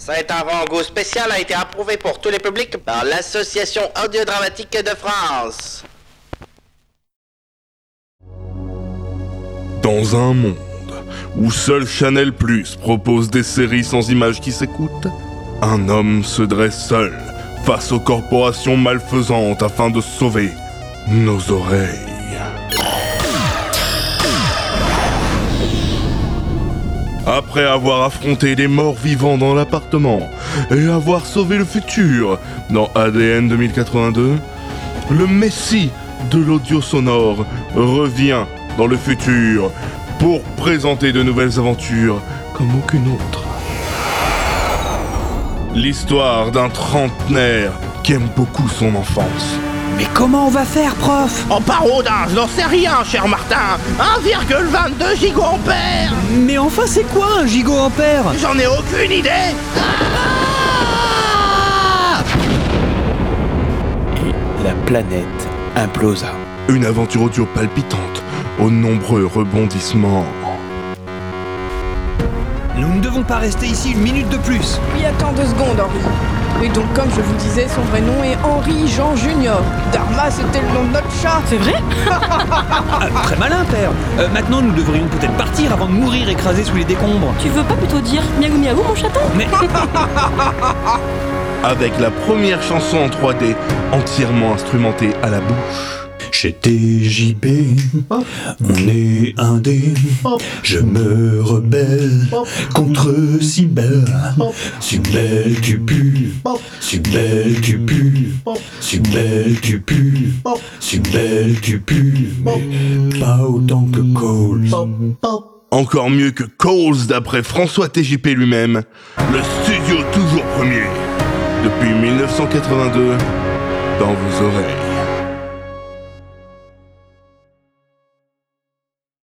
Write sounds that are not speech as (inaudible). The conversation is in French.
Cet avant-goût spécial a été approuvé pour tous les publics par l'Association audiodramatique de France. Dans un monde où seul Chanel propose des séries sans images qui s'écoutent, un homme se dresse seul face aux corporations malfaisantes afin de sauver nos oreilles. Après avoir affronté des morts vivants dans l'appartement et avoir sauvé le futur dans ADN 2082, le messie de l'audio sonore revient dans le futur pour présenter de nouvelles aventures comme aucune autre. L'histoire d'un trentenaire qui aime beaucoup son enfance. Mais comment on va faire, prof? En parodage, j'en sais rien, cher Martin 1,22 gigampères Mais enfin, c'est quoi un gigaampère J'en ai aucune idée Et la planète implosa. Une aventure audio palpitante aux nombreux rebondissements. Nous ne devons pas rester ici une minute de plus. Oui, attends deux secondes, Henri. Oui, donc comme je vous disais, son vrai nom est Henri Jean Junior. Dharma, c'était le nom de notre chat. C'est vrai Ah, très malin, père. Euh, maintenant, nous devrions peut-être partir avant de mourir écrasés sous les décombres. Tu veux pas plutôt dire miaou miaou mon chaton Mais (laughs) Avec la première chanson en 3D entièrement instrumentée à la bouche. Chez TJP, on est indé. Je me rebelle contre si belle. Si belle tu pues, si belle tu pues, si belle tu pues, si belle tu mais pas autant que Cole. Encore mieux que Coles d'après François TJP lui-même. Le studio toujours premier. Depuis 1982, dans vos oreilles.